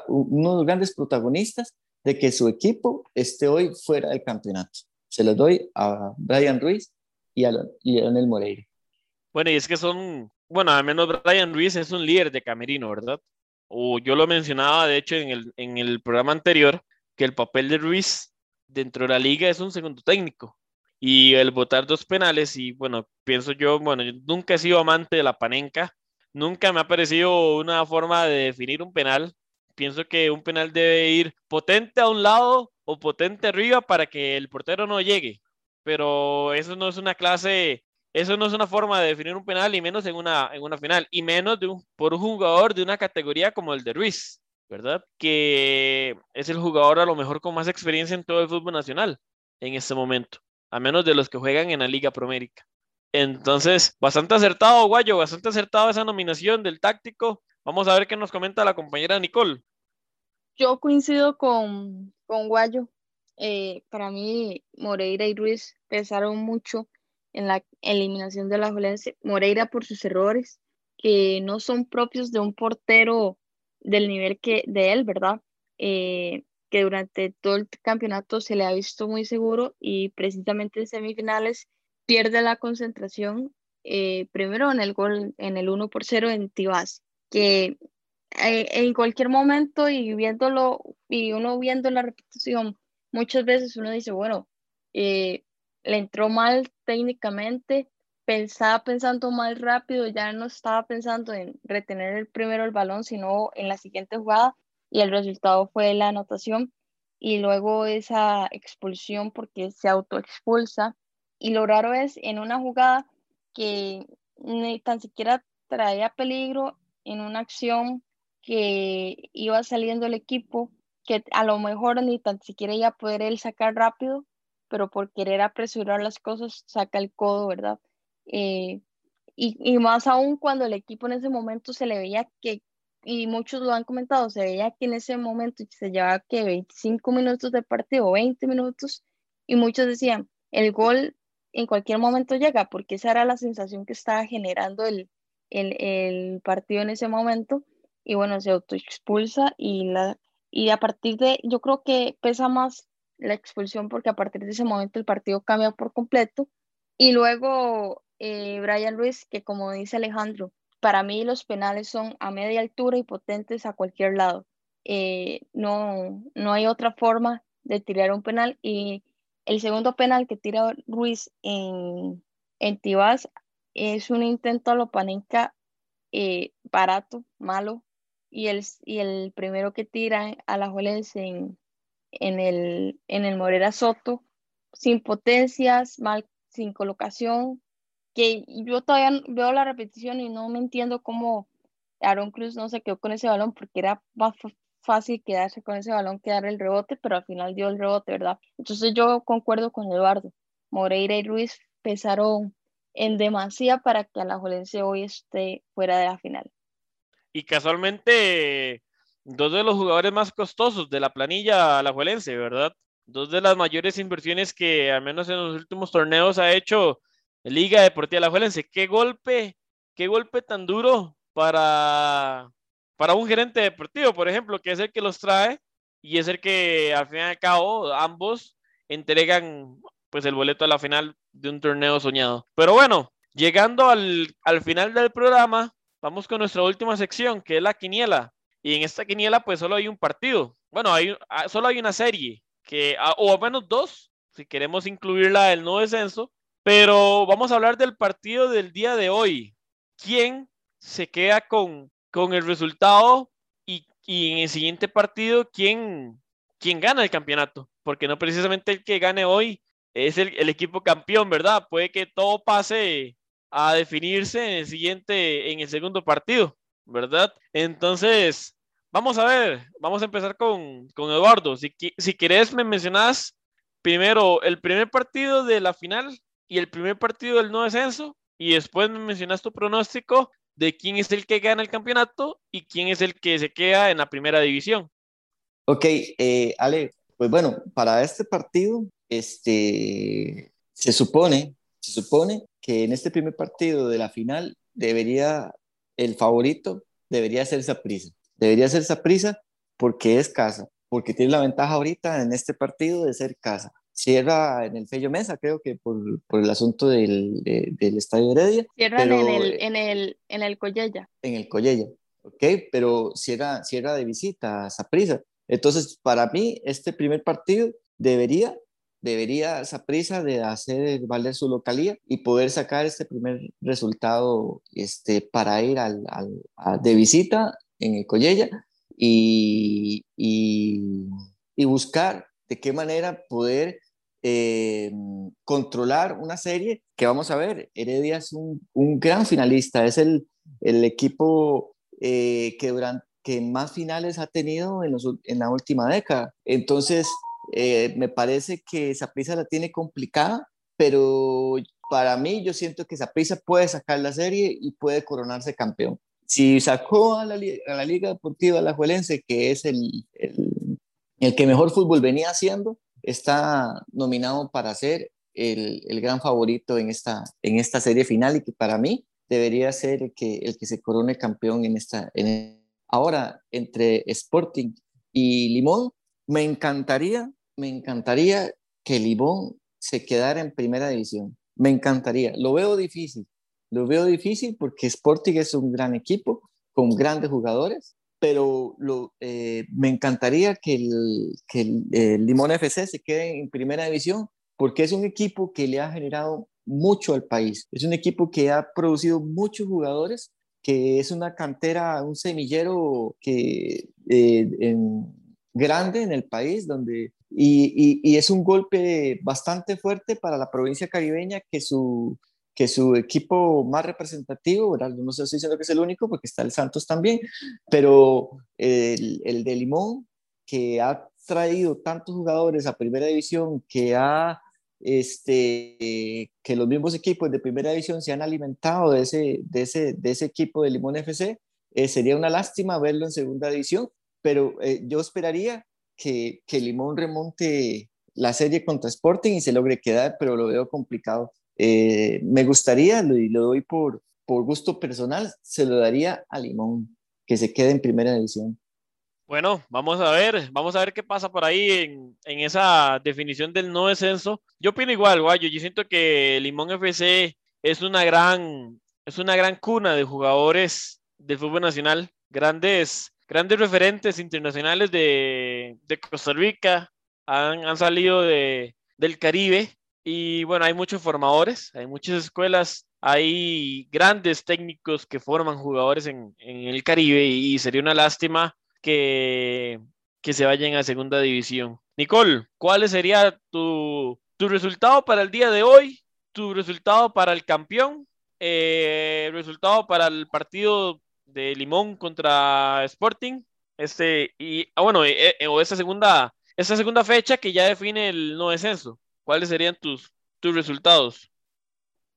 uno de los grandes protagonistas de que su equipo esté hoy fuera del campeonato. Se lo doy a Brian Ruiz y a, Leonel Moreira. Bueno, y es que son, bueno, al menos Brian Ruiz es un líder de Camerino, ¿verdad? O yo lo mencionaba, de hecho, en el, en el programa anterior, que el papel de Ruiz dentro de la liga es un segundo técnico. Y el votar dos penales, y bueno, pienso yo, bueno, yo nunca he sido amante de la panenca, nunca me ha parecido una forma de definir un penal, Pienso que un penal debe ir potente a un lado o potente arriba para que el portero no llegue. Pero eso no es una clase, eso no es una forma de definir un penal y menos en una, en una final y menos de un, por un jugador de una categoría como el de Ruiz, ¿verdad? Que es el jugador a lo mejor con más experiencia en todo el fútbol nacional en este momento, a menos de los que juegan en la Liga Promérica. Entonces, bastante acertado, Guayo, bastante acertado esa nominación del táctico. Vamos a ver qué nos comenta la compañera Nicole. Yo coincido con, con Guayo. Eh, para mí, Moreira y Ruiz pesaron mucho en la eliminación de la Juelense. Moreira por sus errores, que no son propios de un portero del nivel que de él, ¿verdad? Eh, que durante todo el campeonato se le ha visto muy seguro y precisamente en semifinales pierde la concentración eh, primero en el gol, en el 1 por 0 en Tibás, que eh, en cualquier momento y viéndolo, y uno viendo la repetición, muchas veces uno dice, bueno, eh, le entró mal técnicamente, pensaba pensando más rápido, ya no estaba pensando en retener el primero el balón, sino en la siguiente jugada, y el resultado fue la anotación, y luego esa expulsión porque se autoexpulsa y lo raro es en una jugada que ni tan siquiera traía peligro en una acción que iba saliendo el equipo, que a lo mejor ni tan siquiera iba a poder él sacar rápido, pero por querer apresurar las cosas saca el codo, ¿verdad? Eh, y, y, más aún cuando el equipo en ese momento se le veía que, y muchos lo han comentado, se veía que en ese momento se llevaba que 25 minutos de partido, 20 minutos, y muchos decían, el gol en cualquier momento llega, porque esa era la sensación que estaba generando el, el, el partido en ese momento. Y bueno, se autoexpulsa y, la, y a partir de, yo creo que pesa más la expulsión porque a partir de ese momento el partido cambia por completo. Y luego eh, Brian Ruiz, que como dice Alejandro, para mí los penales son a media altura y potentes a cualquier lado. Eh, no, no hay otra forma de tirar un penal y el segundo penal que tira Ruiz en, en Tibás es un intento a lo panenca eh, barato, malo, y el, y el primero que tira a la Juelense en, en, el, en el Morera Soto, sin potencias, mal, sin colocación, que yo todavía veo la repetición y no me entiendo cómo Aaron Cruz no se quedó con ese balón porque era más fácil quedarse con ese balón que dar el rebote, pero al final dio el rebote, ¿verdad? Entonces yo concuerdo con Eduardo. Moreira y Ruiz pesaron en demasía para que Alajuelense hoy esté fuera de la final. Y casualmente, dos de los jugadores más costosos de la planilla alajuelense, ¿verdad? Dos de las mayores inversiones que al menos en los últimos torneos ha hecho Liga Deportiva Alajuelense. Qué golpe, qué golpe tan duro para para un gerente deportivo, por ejemplo, que es el que los trae y es el que al fin y al cabo ambos entregan pues el boleto a la final de un torneo soñado. Pero bueno, llegando al, al final del programa, vamos con nuestra última sección, que es la quiniela. Y en esta quiniela pues solo hay un partido. Bueno, hay, ah, solo hay una serie, que, ah, o al menos dos, si queremos incluirla del no descenso. Pero vamos a hablar del partido del día de hoy. ¿Quién se queda con con el resultado y, en el siguiente partido quién, quién gana el campeonato, porque no precisamente el que gane hoy es el, equipo campeón, ¿verdad? Puede que todo pase a definirse en el siguiente, en el segundo partido, ¿verdad? Entonces, vamos a ver, vamos a empezar con, con Eduardo. Si, si querés, me mencionas primero el primer partido de la final y el primer partido del no descenso, y después me mencionas tu pronóstico de quién es el que gana el campeonato y quién es el que se queda en la primera división. Ok, eh, Ale, pues bueno, para este partido, este, se supone, se supone que en este primer partido de la final debería, el favorito debería ser prisa Debería ser prisa porque es casa, porque tiene la ventaja ahorita en este partido de ser casa cierra en el Fello Mesa, creo que por, por el asunto del, del Estadio Heredia. Cierran en, el, en, el, en el Collella. En el Collella, ok, pero cierra, cierra de visita a Saprisa. Entonces, para mí, este primer partido debería, debería Saprisa de hacer valer su localía y poder sacar este primer resultado este, para ir al, al de visita en el Collella y, y, y buscar de qué manera poder eh, controlar una serie que vamos a ver. Heredia es un, gran finalista, es el, el equipo eh, que, durante, que más finales ha tenido en, la última década. Entonces, eh, me parece que Saprissa la tiene complicada, pero para mí yo siento que Saprissa puede sacar la serie y puede coronarse campeón. Si sacó a la, Liga Deportiva Alajuelense, que es el, el que mejor fútbol venía haciendo, está nominado para ser el, el, gran favorito en esta, en esta serie final y que para mí debería ser el que, el que se corone campeón en esta. En, ahora, entre Sporting y Limón, me encantaría, me encantaría que Limón se quedara en primera división. Me encantaría. Lo veo difícil. Lo veo difícil porque Sporting es un gran equipo con grandes jugadores, pero lo, eh, me encantaría que, el, que el, Limón FC se quede en primera división, porque es un equipo que le ha generado mucho al país. Es un equipo que ha producido muchos jugadores, que es una cantera, un semillero que, eh, en, grande en el país, donde, y, y, y es un golpe bastante fuerte para la provincia caribeña que su, que su equipo más representativo, ¿verdad? no estoy diciendo que es el único porque está el Santos también, pero el, el de Limón, que ha traído tantos jugadores a primera división, que ha este, que los mismos equipos de primera división se han alimentado de ese, de ese, de ese equipo de Limón FC, eh, sería una lástima verlo en segunda división, pero eh, yo esperaría que, que Limón remonte la serie contra Sporting y se logre quedar, pero lo veo complicado. Eh, me gustaría, y lo doy por, por gusto personal, se lo daría a Limón, que se quede en primera división. Bueno, vamos a ver, vamos a ver qué pasa por ahí en, en esa definición del no descenso. Yo opino igual, Guayo, yo siento que Limón FC es una gran, es una gran cuna de jugadores del fútbol nacional, grandes, grandes referentes internacionales de, de Costa Rica, han, han salido de, del Caribe y bueno, hay muchos formadores, hay muchas escuelas, hay grandes técnicos que forman jugadores en, en el Caribe y, sería una lástima que, que se vayan a segunda división. Nicole, ¿cuál sería tu, tu resultado para el día de hoy? ¿Tu resultado para el campeón? Eh, ¿Resultado para el partido de Limón contra Sporting? Este, y ah, bueno, eh, eh, o esa segunda, esa segunda fecha que ya define el no descenso. ¿Cuáles serían tus, tus resultados?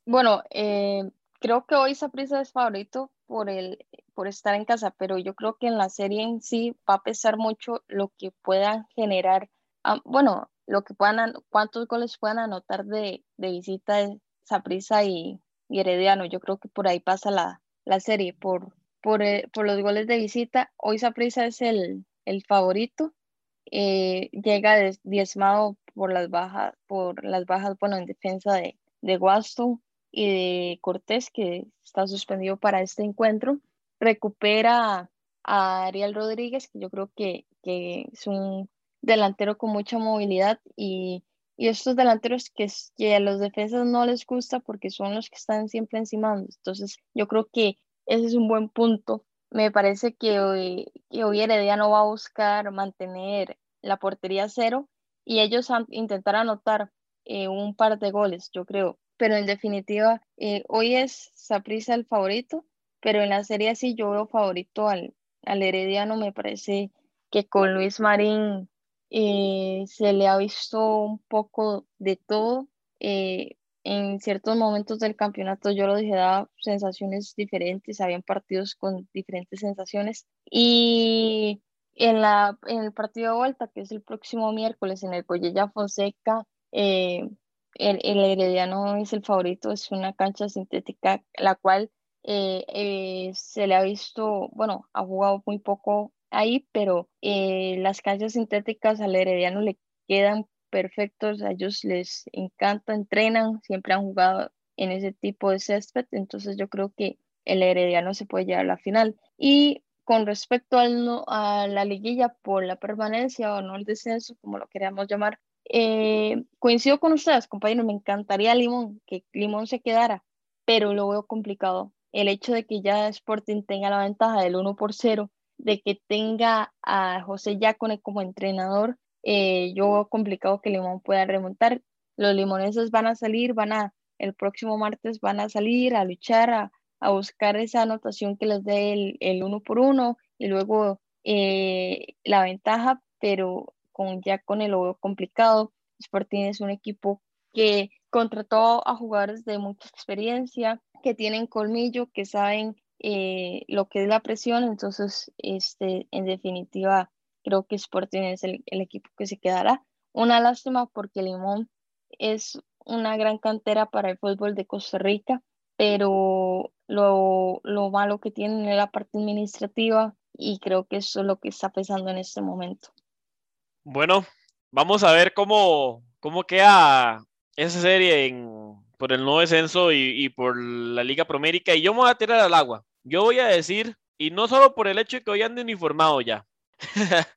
Bueno, eh, creo que hoy Saprissa es favorito por, el, por estar en casa, pero yo creo que en la serie en sí va a pesar mucho lo que puedan generar, um, bueno, lo que puedan, cuántos goles puedan anotar de, de visita de Saprissa y, y, Herediano. Yo creo que por ahí pasa la, la serie, por, por, eh, por los goles de visita. Hoy Saprissa es el, el favorito, eh, llega diezmado por las bajas, por las bajas, bueno, en defensa de, de Waston y de Cortés, que está suspendido para este encuentro. Recupera a Ariel Rodríguez, que yo creo que, que es un delantero con mucha movilidad y, y estos delanteros que, que, a los defensas no les gusta porque son los que están siempre encima. Entonces, yo creo que ese es un buen punto. Me parece que hoy, que hoy Heredia no va a buscar mantener la portería cero y ellos intentar anotar eh, un par de goles, yo creo. Pero en definitiva, eh, hoy es Saprissa el favorito, pero en la serie sí yo veo favorito al, al Herediano. Me parece que con Luis Marín eh, se le ha visto un poco de todo. en ciertos momentos del campeonato yo lo dije, daba sensaciones diferentes, habían partidos con diferentes sensaciones. Y en, la, en el partido de vuelta, que es el próximo miércoles en el Collella Fonseca, eh, el, el, Herediano es el favorito, es una cancha sintética, la cual eh, eh, se le ha visto, bueno, ha jugado muy poco ahí, pero las canchas sintéticas al Herediano le quedan perfectos, a ellos les encanta, entrenan, siempre han jugado en ese tipo de césped, entonces yo creo que el Herediano se puede llevar a la final. Y con respecto a la liguilla por la permanencia o no el descenso, como lo queríamos llamar, eh, coincido con ustedes, compañeros, me encantaría Limón, que Limón se quedara, pero lo veo complicado. El hecho de que ya Sporting tenga la ventaja del 1 por 0 de que tenga a José Yacone como entrenador, eh, yo veo complicado que Limón pueda remontar. Los limoneses van a salir, van a, el próximo martes van a salir a luchar, a, buscar esa anotación que les dé el, el uno por uno y luego eh, la ventaja, pero con Yacone lo veo complicado. Sporting es un equipo que contrató a jugadores de mucha experiencia, que tienen colmillo, que saben eh, lo que es la presión, entonces, este, en definitiva, creo que Sporting es el, equipo que se quedará. Una lástima porque Limón es una gran cantera para el fútbol de Costa Rica, pero lo, lo malo que tienen es la parte administrativa y creo que eso es lo que está pesando en este momento. Bueno, vamos a ver cómo, cómo queda esa serie por el nuevo descenso y, por la Liga Promérica. Y yo me voy a tirar al agua. Yo voy a decir, y no solo por el hecho de que hoy ande uniformado ya,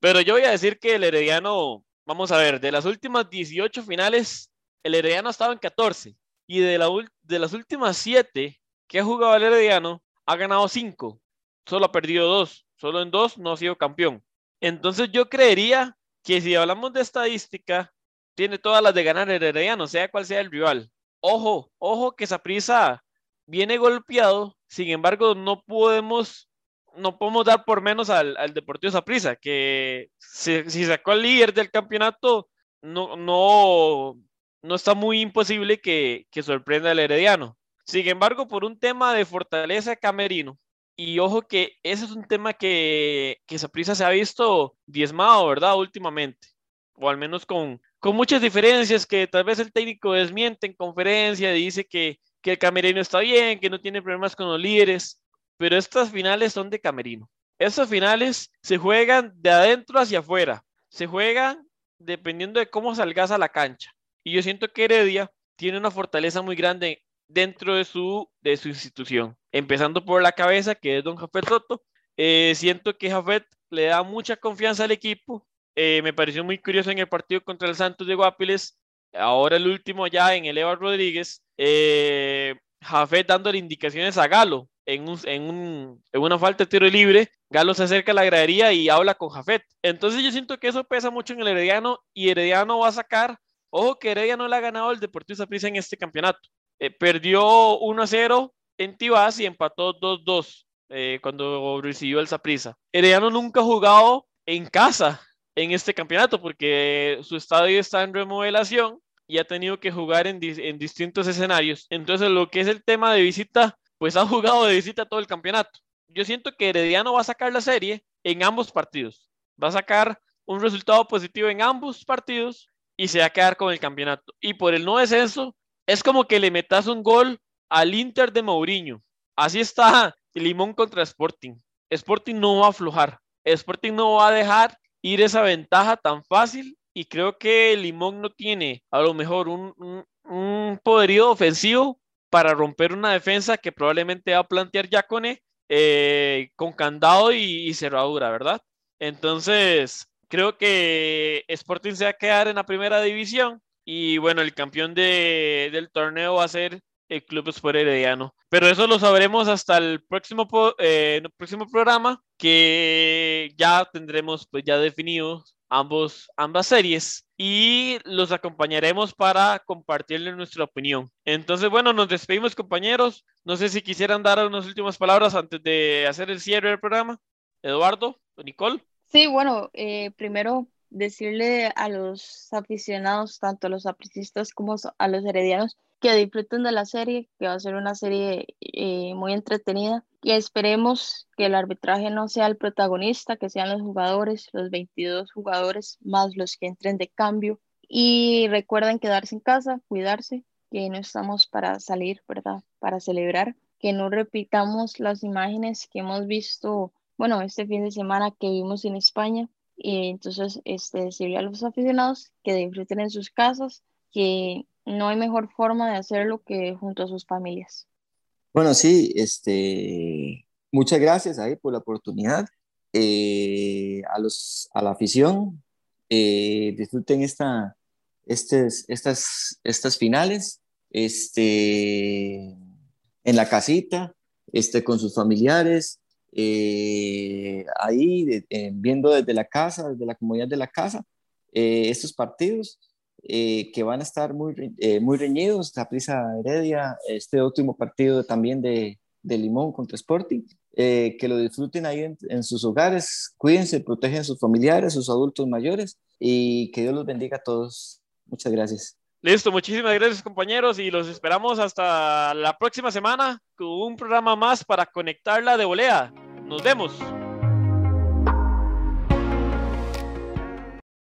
pero yo voy a decir que el Herediano, vamos a ver, de las últimas 18 finales, el Herediano ha estado en 14. Y de, la, de las últimas 7 que ha jugado el Herediano, ha ganado 5. Solo ha perdido 2. Solo en 2 no ha sido campeón. Entonces yo creería que si hablamos de estadística, tiene todas las de ganar el Herediano, sea cual sea el rival. Ojo, ojo que prisa viene golpeado, sin embargo, no podemos, no podemos dar por menos al, al Deportivo Saprissa, que si, sacó al líder del campeonato, no, no, no está muy imposible que, que sorprenda al Herediano. Sin embargo, por un tema de fortaleza camerino, y ojo que ese es un tema que, que Saprissa se ha visto diezmado, ¿verdad? Últimamente, o al menos con, con muchas diferencias que tal vez el técnico desmiente en conferencia, dice que, que el camerino está bien, que no tiene problemas con los líderes, pero estas finales son de camerino. Estas finales se juegan de adentro hacia afuera, se juegan dependiendo de cómo salgas a la cancha. Y yo siento que Heredia tiene una fortaleza muy grande dentro de su, de su institución. Empezando por la cabeza, que es don Jafet Soto. Eh, siento que Jafet le da mucha confianza al equipo, eh, me pareció muy curioso en el partido contra el Santos de Guapiles, ahora el último ya en el Eva Rodríguez, eh, Jafet dándole indicaciones a Galo en, un, en, un, en, una falta de tiro libre, Galo se acerca a la gradería y habla con Jafet. Entonces yo siento que eso pesa mucho en el Herediano y Herediano va a sacar, ojo que Herediano le ha ganado el Deportivo Saprissa en este campeonato. Eh, perdió 1-0 en Tibás y empató 2-2 cuando recibió el Saprissa. Herediano nunca ha jugado en casa en este campeonato porque su estadio está en remodelación y ha tenido que jugar en, en, distintos escenarios. Entonces, lo que es el tema de visita, pues ha jugado de visita todo el campeonato. Yo siento que Herediano va a sacar la serie en ambos partidos. Va a sacar un resultado positivo en ambos partidos y se va a quedar con el campeonato. Y por el no descenso, es como que le metas un gol al Inter de Mourinho. Así está Limón contra Sporting. Sporting no va a aflojar. Sporting no va a dejar ir esa ventaja tan fácil y creo que Limón no tiene a lo mejor un, un, poderío ofensivo para romper una defensa que probablemente va a plantear Yacone eh, con candado y, cerradura, ¿verdad? Entonces, creo que Sporting se va a quedar en la primera división y bueno, el campeón de, del torneo va a ser el Club Sport Herediano. Pero eso lo sabremos hasta el próximo, eh, próximo programa, que ya tendremos pues ya definidos ambos, ambas series y los acompañaremos para compartirles nuestra opinión. Entonces, bueno, nos despedimos compañeros. No sé si quisieran dar unas últimas palabras antes de hacer el cierre del programa. Eduardo, Nicole. Sí, bueno, eh, primero decirle a los aficionados, tanto a los apricistas como a los heredianos, que disfruten de la serie, que va a ser una serie eh, muy entretenida y esperemos que el arbitraje no sea el protagonista, que sean los jugadores, los 22 jugadores más los que entren de cambio y recuerden quedarse en casa, cuidarse, que no estamos para salir, ¿verdad? Para celebrar, que no repitamos las imágenes que hemos visto, bueno, este fin de semana que vimos en España. Y entonces, este, decirle a los aficionados que disfruten en sus casas, que no hay mejor forma de hacerlo que junto a sus familias. Bueno, sí, este, muchas gracias ahí por la oportunidad. Eh, a, los, a la afición, eh, disfruten esta, estas, estas finales este, en la casita, este, con sus familiares. Eh, ahí viendo desde la casa, desde la comunidad de la casa, estos partidos que van a estar muy, muy reñidos, la prisa Heredia, este último partido también de, de Limón contra Sporting, que lo disfruten ahí en, en, sus hogares, cuídense, protegen a sus familiares, sus adultos mayores y que Dios los bendiga a todos. Muchas gracias. Listo, muchísimas gracias compañeros y los esperamos hasta la próxima semana con un programa más para conectarla de volea. Nos vemos.